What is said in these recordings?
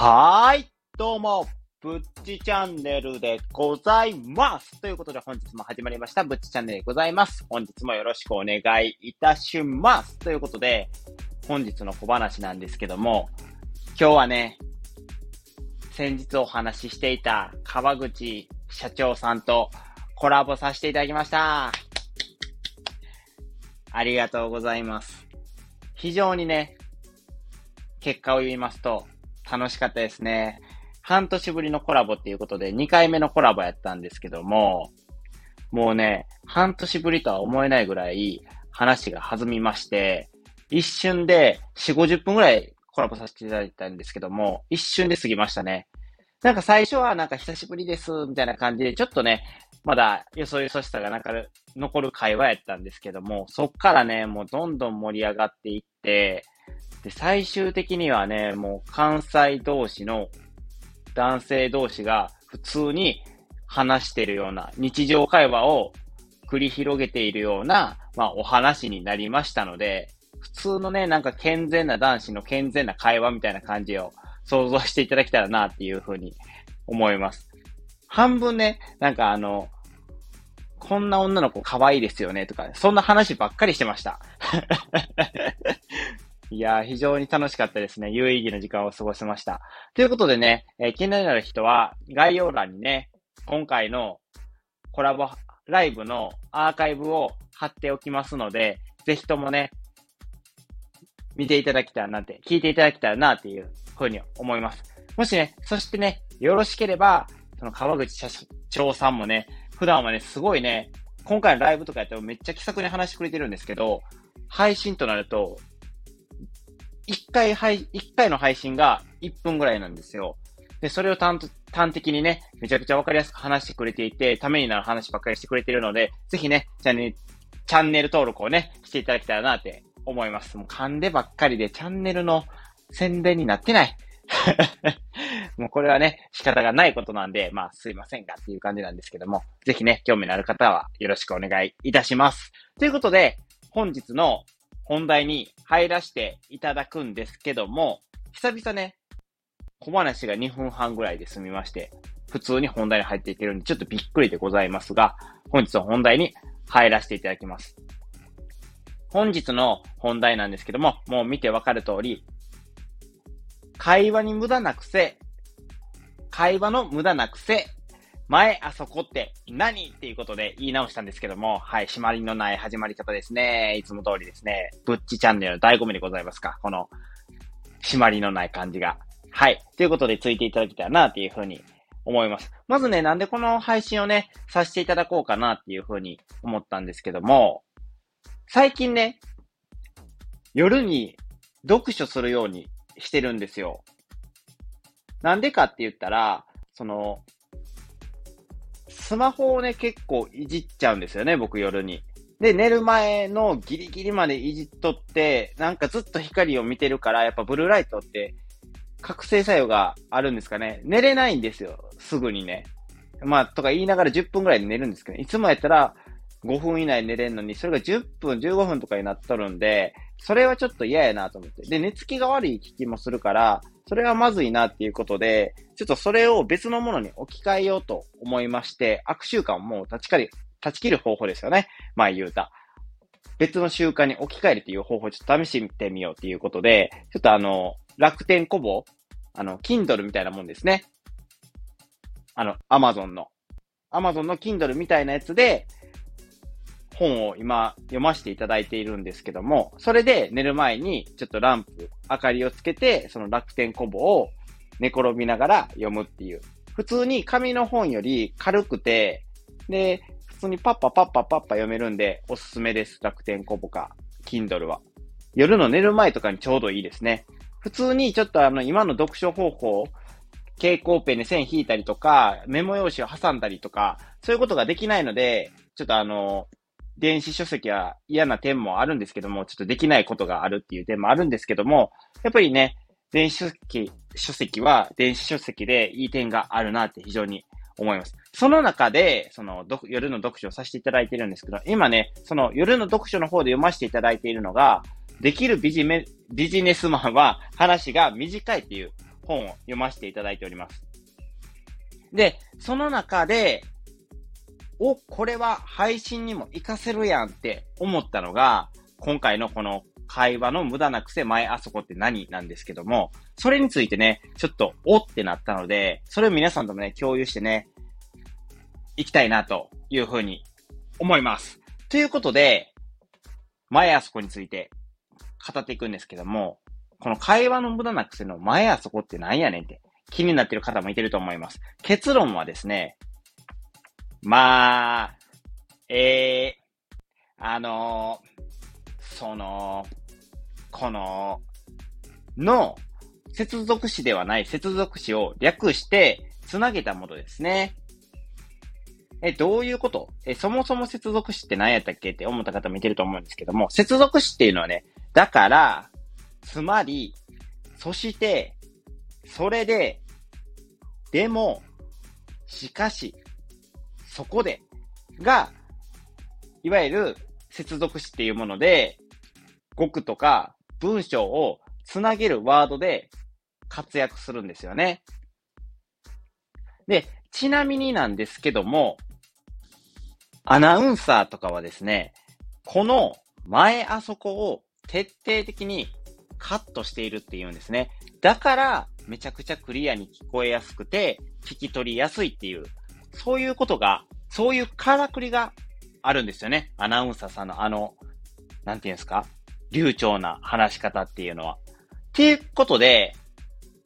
はーい、どうも、ぶっちチャンネルでございます。ということで本日も始まりました、ぶっちチャンネルでございます。本日もよろしくお願いいたします。ということで、本日の小話なんですけども、今日はね、先日お話ししていた川口社長さんとコラボさせていただきました。ありがとうございます。非常にね、結果を言いますと、楽しかったですね。半年ぶりのコラボっていうことで、2回目のコラボやったんですけども、もうね、半年ぶりとは思えないぐらい話が弾みまして、一瞬で4、50分ぐらいコラボさせていただいたんですけども、一瞬で過ぎましたね。なんか最初はなんか久しぶりです、みたいな感じで、ちょっとね、まだよそよそしさがなんか残る会話やったんですけども、そっからね、もうどんどん盛り上がっていって、で、最終的にはね、もう関西同士の男性同士が普通に話してるような日常会話を繰り広げているような、まあお話になりましたので、普通のね、なんか健全な男子の健全な会話みたいな感じを想像していただけたらなっていうふうに思います。半分ね、なんかあの、こんな女の子可愛いですよねとか、そんな話ばっかりしてました。いやー、非常に楽しかったですね。有意義な時間を過ごせました。ということでね、えー、気になる人は概要欄にね、今回のコラボライブのアーカイブを貼っておきますので、ぜひともね、見ていただきたらなって、聞いていただけたらなっていうふうに思います。もしね、そしてね、よろしければ、その川口社長さんもね、普段はね、すごいね、今回のライブとかやってもめっちゃ気さくに話してくれてるんですけど、配信となると、1回配、1回の配信が1分ぐらいなんですよ。で、それを端端的にね、めちゃくちゃわかりやすく話してくれていて、ためになる話ばっかりしてくれているので、ぜひね、チャンネル、チャンネル登録をね、していただけたらなって思います。もう噛んでばっかりでチャンネルの宣伝になってない。もうこれはね、仕方がないことなんで、まあすいませんがっていう感じなんですけども、ぜひね、興味のある方はよろしくお願いいたします。ということで、本日の本題に入らせていただくんですけども、久々ね、小話が2分半ぐらいで済みまして、普通に本題に入っていけるんで、ちょっとびっくりでございますが、本日の本題に入らせていただきます。本日の本題なんですけども、もう見てわかる通り、会話に無駄な癖、会話の無駄な癖前、あそこって何？っていうことで言い直したんですけども、はい、締まりのない始まり方ですね。いつも通りですね。ぶっちチャンネルの醍醐味でございますか？この、締まりのない感じが。はい。ということで、ついていただけたらなっていうふうに思います。まずね、なんでこの配信をね、させていただこうかなっていうふうに思ったんですけども、最近ね、夜に読書するようにしてるんですよ。なんでかって言ったら、その、スマホをね、結構いじっちゃうんですよね、僕夜に。で、寝る前のギリギリまでいじっとって、なんかずっと光を見てるから、やっぱブルーライトって覚醒作用があるんですかね。寝れないんですよ、すぐにね。まあ、とか言いながら10分くらいで寝るんですけど、いつもやったら5分以内寝れんのに、それが10分、15分とかになっとるんで、それはちょっと嫌やなと思って。で、寝つきが悪い気もするから、それはまずいなっていうことで、ちょっとそれを別のものに置き換えようと思いまして、悪習慣をもう断ち切り、断ち切る方法ですよね。前言うた。別の習慣に置き換えるっていう方法をちょっと試してみようっていうことで、ちょっとあの、楽天コボ、あの、Kindle みたいなもんですね。あの、Amazon の。Amazon の Kindle みたいなやつで、本を今読ませていただいているんですけども、それで寝る前にちょっとランプ、明かりをつけて、その楽天コボを寝転びながら読むっていう。普通に紙の本より軽くて、で、普通にパッパパッパパッパ読めるんでおすすめです。楽天コボか、Kindle は。夜の寝る前とかにちょうどいいですね。普通にちょっとあの今の読書方法、蛍光ペンで線引いたりとか、メモ用紙を挟んだりとか、そういうことができないので、ちょっとあの、電子書籍は嫌な点もあるんですけども、ちょっとできないことがあるっていう点もあるんですけども、やっぱりね、電子書籍、書籍は電子書籍でいい点があるなって非常に思います。その中で、その、夜の読書をさせていただいてるんですけど、今ね、その夜の読書の方で読ませていただいているのが、できるビジメビジネスマンは話が短いっていう本を読ませていただいております。で、その中で、お、これは配信にも活かせるやんって思ったのが、今回のこの会話の無駄な癖前あそこって何なんですけども、それについてね、ちょっとおってなったので、それを皆さんともね、共有してね、行きたいなというふうに思います。ということで、前あそこについて語っていくんですけども、この会話の無駄な癖の前あそこって何やねんって気になってる方もいてると思います。結論はですね、まあ、えー、あのー、その、この、の、接続詞ではない接続詞を略してつなげたものですね。え、どういうこと？え、そもそも接続詞って何やったっけ？って思った方もいてると思うんですけども、接続詞っていうのはね、だから、つまり、そして、それで、でも、しかし、そこで、が、いわゆる接続詞っていうもので、語句とか文章をつなげるワードで活躍するんですよね。で、ちなみになんですけども、アナウンサーとかはですね、この前あそこを徹底的にカットしているっていうんですね。だから、めちゃくちゃクリアに聞こえやすくて、聞き取りやすいっていう、そういうことが、そういうからくりがあるんですよね。アナウンサーさんのあの、なんていうんですか？流暢な話し方っていうのは。っていうことで、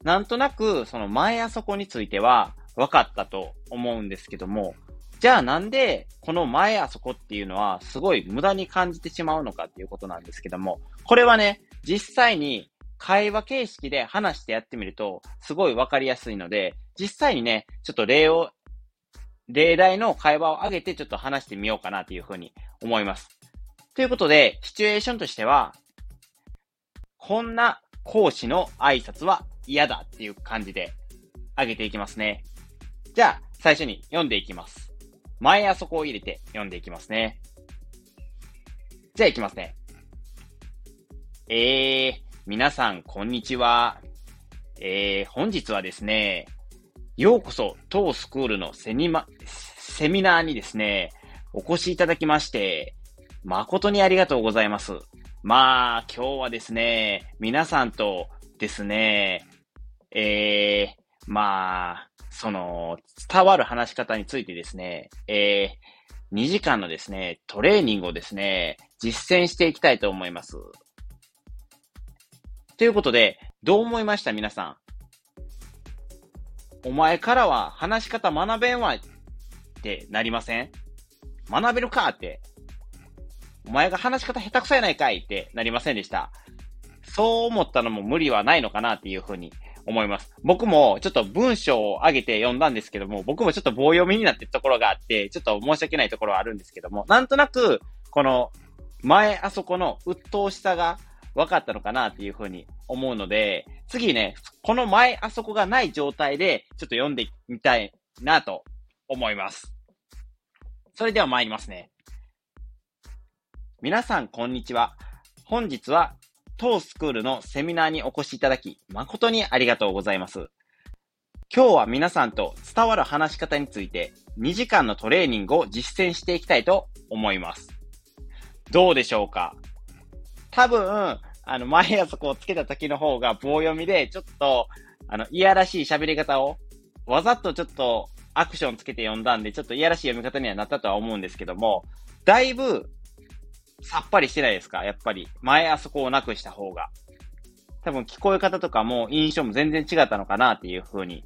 なんとなく、その前あそこについては分かったと思うんですけども、じゃあなんで、この前あそこっていうのは、すごい無駄に感じてしまうのかっていうことなんですけども、これはね、実際に会話形式で話してやってみると、すごいわかりやすいので、実際にね、ちょっと例を、例題の会話を上げてちょっと話してみようかなというふうに思います。ということで、シチュエーションとしては、こんな講師の挨拶は嫌だっていう感じで上げていきますね。じゃあ、最初に読んでいきます。前あそこを入れて読んでいきますね。じゃあいきますね。えー、皆さん、こんにちは。えー、本日はですね、ようこそ当スクールのセニマ、セミナーにですね、お越しいただきまして、誠にありがとうございます。まあ、今日はですね、皆さんとですね、えー、まあ、その、伝わる話し方についてですね、えー、2時間のですね、トレーニングをですね、実践していきたいと思います。ということで、どう思いました皆さん？お前からは話し方学べんわってなりません？学べるかって。お前が話し方下手くそやないかいってなりませんでした。そう思ったのも無理はないのかなっていうふうに思います。僕もちょっと文章を上げて読んだんですけども、僕もちょっと棒読みになってるところがあって、ちょっと申し訳ないところはあるんですけども、なんとなく、この前あそこの鬱陶しさが分かったのかなっていうふうに思うので、次ね、この前あそこがない状態で、ちょっと読んでみたいなと思います。それでは参りますね。皆さん、こんにちは。本日は、当スクールのセミナーにお越しいただき、誠にありがとうございます。今日は皆さんと伝わる話し方について、2時間のトレーニングを実践していきたいと思います。どうでしょうか？多分、あの、前やそこをつけた時の方が棒読みで、ちょっと、あの、いやらしい喋り方を、わざとちょっとアクションつけて読んだんで、ちょっといやらしい読み方にはなったとは思うんですけども、だいぶ、さっぱりしてないですか？やっぱり。前あそこをなくした方が。多分聞こえ方とかも印象も全然違ったのかなっていう風に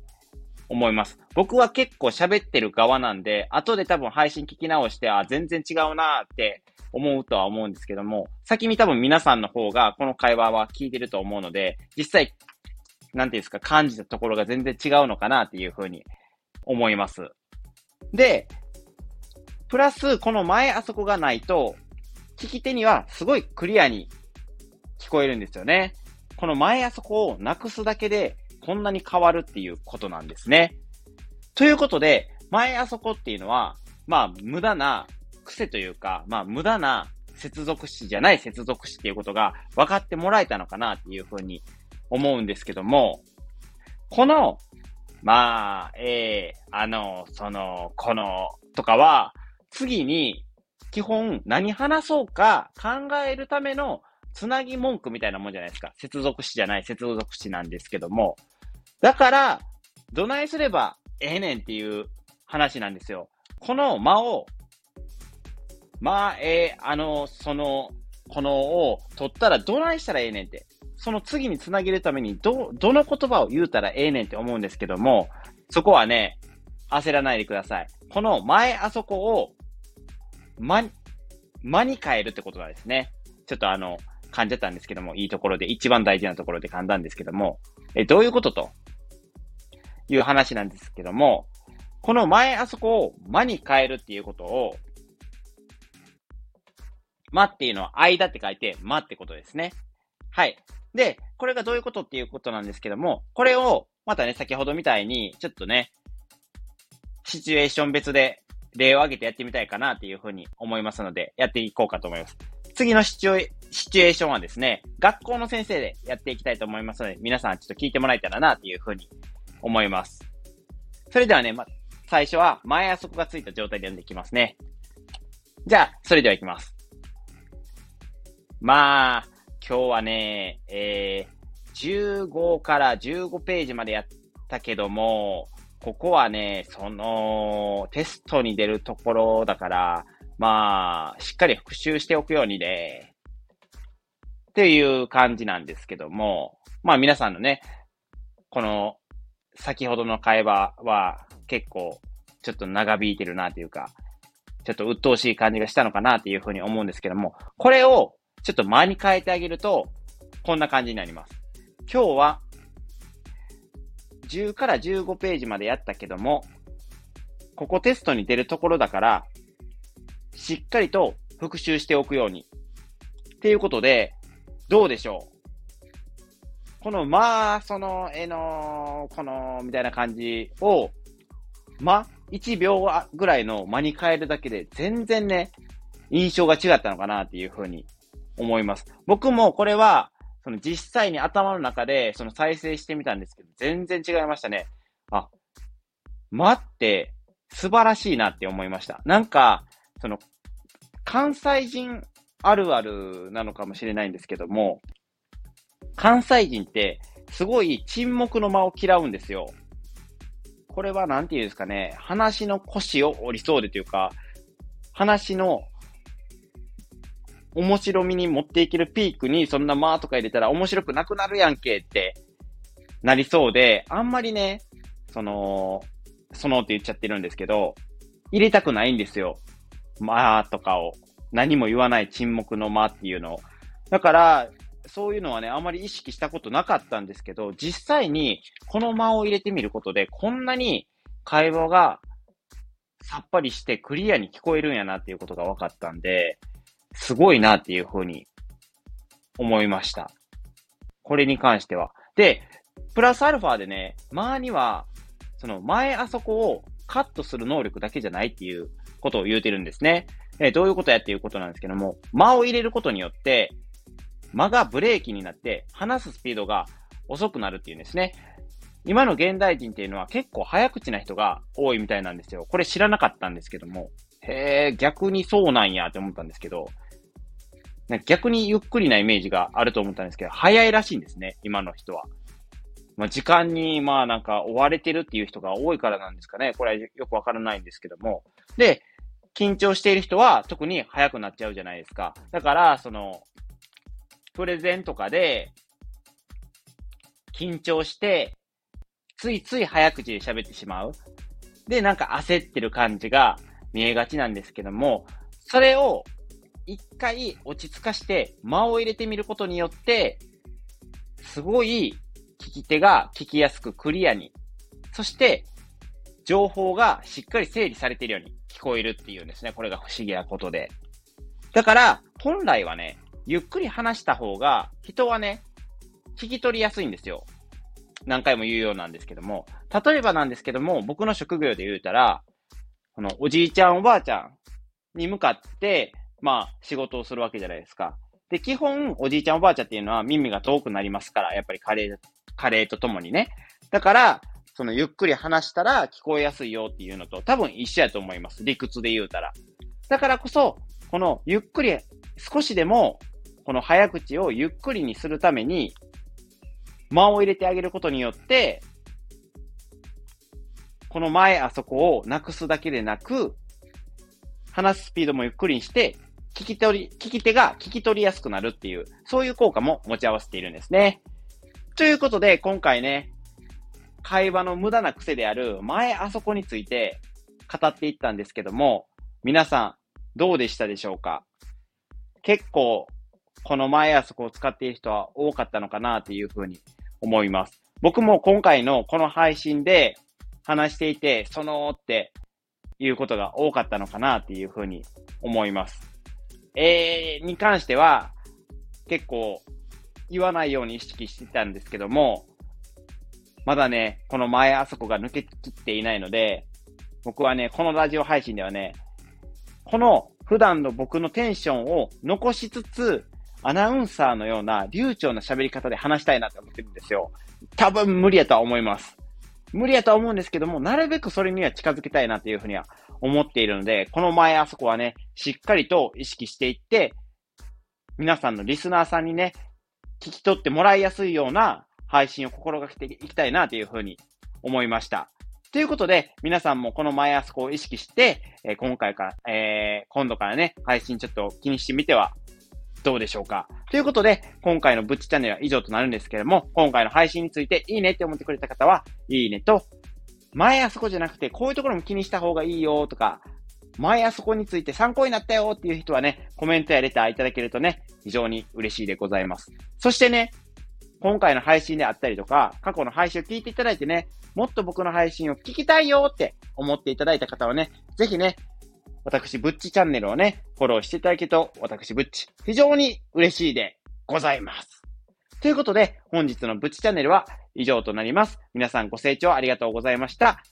思います。僕は結構喋ってる側なんで、後で多分配信聞き直して、あ、全然違うなって思うとは思うんですけども、先に多分皆さんの方がこの会話は聞いてると思うので、実際、なんていうんですか、感じたところが全然違うのかなっていうふうに思います。で、プラス、この前あそこがないと、聞き手にはすごいクリアに聞こえるんですよね。この前あそこをなくすだけで、こんなに変わるっていうことなんですね。ということで、前あそこっていうのは、まあ、無駄な癖というか、まあ、無駄な接続詞じゃない接続詞っていうことが分かってもらえたのかなっていうふうに思うんですけども、この、まあ、えー、あの、その、この、とかは、次に、基本、何話そうか考えるためのつなぎ文句みたいなもんじゃないですか。接続詞じゃない、接続詞なんですけども。だから、どないすればええねんっていう話なんですよ。この間を、まあ、えー、あの、その、このを取ったらどないしたらええねんって。その次につなげるためにど、どの言葉を言うたらええねんって思うんですけども、そこはね、焦らないでください。この前あそこを、ま、間に変えるってことなんですね。ちょっとあの、噛んじたんですけども、いいところで、一番大事なところで噛んだんですけども、え、どういうことという話なんですけども、この前あそこを間に変えるっていうことを、間っていうのは間って書いて、間ってことですね。はい。で、これがどういうことっていうことなんですけども、これを、またね、先ほどみたいに、ちょっとね、シチュエーション別で例を挙げてやってみたいかなっていうふうに思いますので、やっていこうかと思います。次のシチュエシチュエーションはですね、学校の先生でやっていきたいと思いますので、皆さんちょっと聞いてもらえたらなっていうふうに思います。それではね、ま、最初は前あそこがついた状態で読んでいきますね。じゃあ、それではいきます。まあ、今日はね、えー、15から15ページまでやったけども、ここはね、その、テストに出るところだから、まあ、しっかり復習しておくようにね、っていう感じなんですけども、まあ皆さんのね、この、先ほどの会話は結構、ちょっと長引いてるなというか、ちょっと鬱陶しい感じがしたのかなっていうふうに思うんですけども、これをちょっと間に変えてあげると、こんな感じになります。今日は10から15ページまでやったけども、ここテストに出るところだから、しっかりと復習しておくように。っていうことで、どうでしょう？この、まあ、その、えの、この、みたいな感じを、ま、1秒ぐらいの間に変えるだけで、全然ね、印象が違ったのかなっていうふうに思います。僕もこれは、その実際に頭の中でその再生してみたんですけど、全然違いましたね。あ、待って、素晴らしいなって思いました。なんか、その、関西人あるあるなのかもしれないんですけども、関西人ってすごい沈黙の間を嫌うんですよ。これはなんて言うんですかね、話の腰を折りそうでというか、話の面白みに持っていけるピークにそんな間とか入れたら面白くなくなるやんけってなりそうで、あんまりね、その、そのって言っちゃってるんですけど、入れたくないんですよ。まあとかを。何も言わない沈黙の間っていうのを。だから、そういうのはね、あまり意識したことなかったんですけど、実際にこの間を入れてみることで、こんなに会話がさっぱりしてクリアに聞こえるんやなっていうことが分かったんで、すごいなっていうふうに思いました。これに関しては。で、プラスアルファでね、前には、その前あそこをカットする能力だけじゃないっていうことを言うてるんですね。えどういうことやっていうことなんですけども、間を入れることによって、間がブレーキになって話すスピードが遅くなるっていうんですね。今の現代人っていうのは結構早口な人が多いみたいなんですよ。これ知らなかったんですけども。へえ、逆にそうなんやって思ったんですけど、逆にゆっくりなイメージがあると思ったんですけど、早いらしいんですね、今の人は。まあ、時間に、まあなんか追われてるっていう人が多いからなんですかね。これはよくわからないんですけども。で、緊張している人は特に早くなっちゃうじゃないですか。だから、その、プレゼンとかで、緊張して、ついつい早口で喋ってしまう。で、なんか焦ってる感じが見えがちなんですけども、それを一回落ち着かして間を入れてみることによって、すごい聞き手が聞きやすくクリアに、そして情報がしっかり整理されているように聞こえるっていうんですね。これが不思議なことで。だから、本来はね、ゆっくり話した方が、人はね、聞き取りやすいんですよ。何回も言うようなんですけども。例えばなんですけども、僕の職業で言うたら、このおじいちゃんおばあちゃんに向かって、まあ、仕事をするわけじゃないですか。で、基本、おじいちゃんおばあちゃんっていうのは耳が遠くなりますから、やっぱり加齢、加齢とともにね。だから、そのゆっくり話したら聞こえやすいよっていうのと多分一緒やと思います。理屈で言うたら。だからこそ、このゆっくり、少しでも、この早口をゆっくりにするために、間を入れてあげることによって、この前あそこをなくすだけでなく、話すスピードもゆっくりにして、聞き取り、聞き手が聞き取りやすくなるっていう、そういう効果も持ち合わせているんですね。ということで、今回ね、会話の無駄な癖である前あそこについて語っていったんですけども、皆さんどうでしたでしょうか？結構この前あそこを使っている人は多かったのかなっていうふうに思います。僕も今回のこの配信で話していて、そのっていうことが多かったのかなっていうふうに思います。えー、に関しては結構言わないように意識してたんですけども、まだね、この前あそこが抜けきっていないので、僕はね、このラジオ配信ではね、この普段の僕のテンションを残しつつ、アナウンサーのような流暢な喋り方で話したいなって思ってるんですよ。多分無理やとは思います。無理やとは思うんですけども、なるべくそれには近づけたいなというふうには思っているので、この前あそこはね、しっかりと意識していって、皆さんのリスナーさんにね、聞き取ってもらいやすいような配信を心がけていきたいなというふうに思いました。ということで、皆さんもこの前あそこを意識して、えー、今回から、えー、今度からね、配信ちょっと気にしてみてはどうでしょうか？ということで、今回のブッチチャンネルは以上となるんですけれども、今回の配信についていいねって思ってくれた方は、いいねと、前あそこじゃなくて、こういうところも気にした方がいいよとか、前あそこについて参考になったよっていう人はね、コメントやレターいただけるとね、非常に嬉しいでございます。そしてね、今回の配信であったりとか、過去の配信を聞いていただいてね、もっと僕の配信を聞きたいよって思っていただいた方はね、ぜひね、私、ブッチチャンネルをね、フォローしていただけると、私、ブッチ、非常に嬉しいでございます。ということで、本日のブッチチャンネルは以上となります。皆さんご清聴ありがとうございました。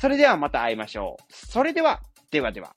それではまた会いましょう。それでは、ではでは。